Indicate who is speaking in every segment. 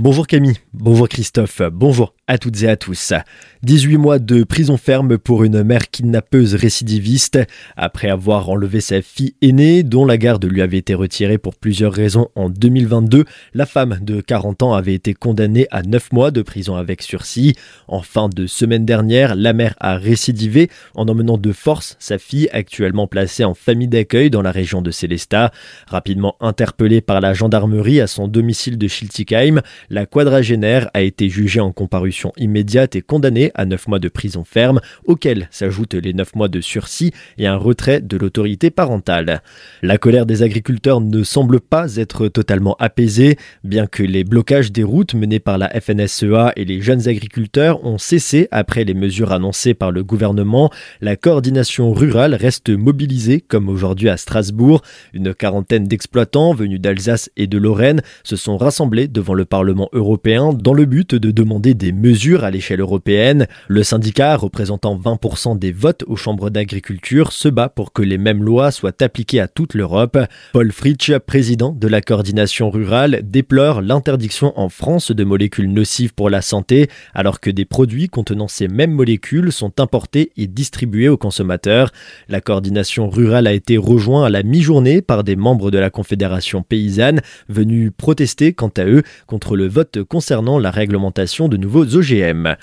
Speaker 1: Bonjour Camille, bonjour Christophe, bonjour à toutes et à tous. 18 mois de prison ferme pour une mère kidnappeuse récidiviste. Après avoir enlevé sa fille aînée, dont la garde lui avait été retirée pour plusieurs raisons en 2022, la femme de 40 ans avait été condamnée à 9 mois de prison avec sursis. En fin de semaine dernière, la mère a récidivé en emmenant de force sa fille, actuellement placée en famille d'accueil dans la région de Célestat. Rapidement interpellée par la gendarmerie à son domicile de Schiltigheim, la quadragénaire a été jugée en comparution immédiate et condamnée à 9 mois de prison ferme, auxquels s'ajoutent les 9 mois de sursis et un retrait de l'autorité parentale. La colère des agriculteurs ne semble pas être totalement apaisée, bien que les blocages des routes menés par la FNSEA et les jeunes agriculteurs ont cessé après les mesures annoncées par le gouvernement. La coordination rurale reste mobilisée comme aujourd'hui à Strasbourg. Une quarantaine d'exploitants venus d'Alsace et de Lorraine se sont rassemblés devant le Parlement européen dans le but de demander des mesures à l'échelle européenne. Le syndicat, représentant 20% des votes aux chambres d'agriculture, se bat pour que les mêmes lois soient appliquées à toute l'Europe. Paul Fritsch, président de la coordination rurale, déplore l'interdiction en France de molécules nocives pour la santé, alors que des produits contenant ces mêmes molécules sont importés et distribués aux consommateurs. La coordination rurale a été rejointe à la mi-journée par des membres de la Confédération paysanne venus protester quant à eux contre le vote concernant la réglementation de nouveaux OGM.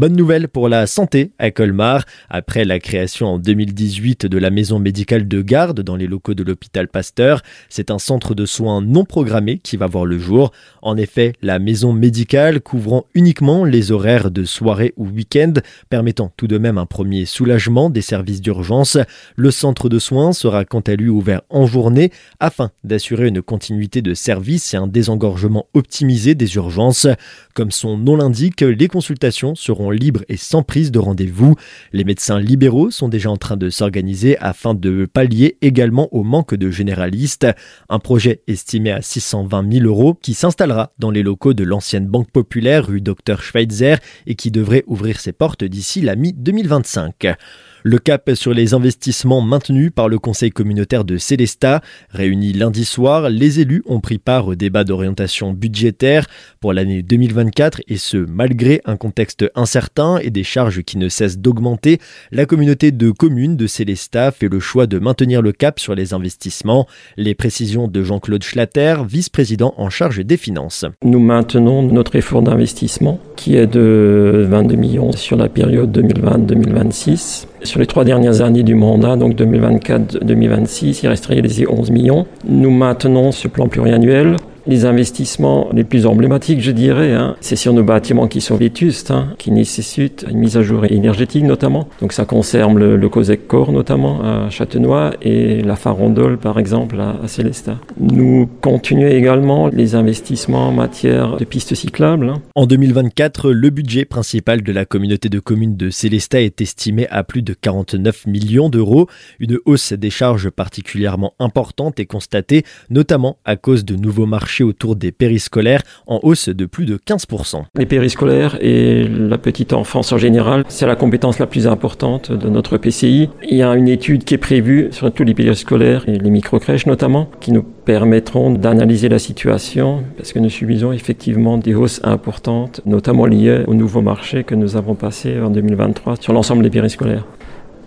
Speaker 1: Bonne nouvelle pour la santé à Colmar. Après la création en 2018 de la maison médicale de garde dans les locaux de l'hôpital Pasteur, c'est un centre de soins non programmé qui va voir le jour. En effet, la maison médicale couvrant uniquement les horaires de soirée ou week-end, permettant tout de même un premier soulagement des services d'urgence, le centre de soins sera quant à lui ouvert en journée afin d'assurer une continuité de service et un désengorgement optimisé des urgences. Comme son nom l'indique, les consultations seront libres et sans prise de rendez-vous. Les médecins libéraux sont déjà en train de s'organiser afin de pallier également au manque de généralistes. Un projet estimé à 620 000 euros qui s'installera dans les locaux de l'ancienne Banque Populaire rue Dr Schweitzer et qui devrait ouvrir ses portes d'ici la mi-2025. Le cap sur les investissements maintenus par le Conseil communautaire de Célestat. Réunis lundi soir, les élus ont pris part au débat d'orientation budgétaire pour l'année 2024 et ce, malgré un contexte incertain et des charges qui ne cessent d'augmenter. La communauté de communes de Célestat fait le choix de maintenir le cap sur les investissements. Les précisions de Jean-Claude Schlatter, vice-président en charge des finances.
Speaker 2: Nous maintenons notre effort d'investissement qui est de 22 millions sur la période 2020-2026. Sur les trois dernières années du mandat, donc 2024-2026, il resterait les 11 millions. Nous maintenons ce plan pluriannuel les investissements les plus emblématiques, je dirais, hein, c'est sur nos bâtiments qui sont vétustes, hein, qui nécessitent une mise à jour énergétique notamment. Donc ça concerne le, COSEC Corps notamment à Châtenois et la Farandole par exemple à, à Célestat. Nous continuons également les investissements en matière de pistes cyclables. Hein.
Speaker 1: En 2024, le budget principal de la communauté de communes de Célestat est estimé à plus de 49 millions d'euros. Une hausse des charges particulièrement importante est constatée, notamment à cause de nouveaux marchés autour des périscolaires en hausse de plus de 15%.
Speaker 2: Les périscolaires et la petite enfance en général, c'est la compétence la plus importante de notre PCI. Il y a une étude qui est prévue sur tous les périscolaires et les microcrèches notamment, qui nous permettront d'analyser la situation parce que nous subissons effectivement des hausses importantes, notamment liées au nouveau marché que nous avons passé en 2023 sur l'ensemble des périscolaires.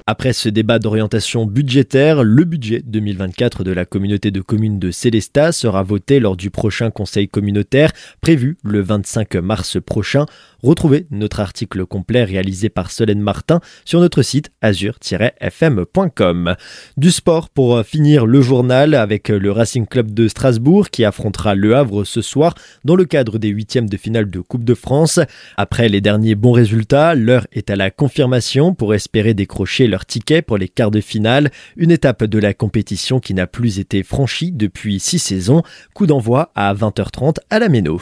Speaker 1: Après ce débat d'orientation budgétaire, le budget 2024 de la communauté de communes de Célestat sera voté lors du prochain conseil communautaire prévu le 25 mars prochain. Retrouvez notre article complet réalisé par Solène Martin sur notre site azur-fm.com. Du sport pour finir le journal avec le Racing Club de Strasbourg qui affrontera Le Havre ce soir dans le cadre des huitièmes de finale de Coupe de France. Après les derniers bons résultats, l'heure est à la confirmation pour espérer décrocher leur ticket pour les quarts de finale, une étape de la compétition qui n'a plus été franchie depuis six saisons. Coup d'envoi à 20h30 à la Méno.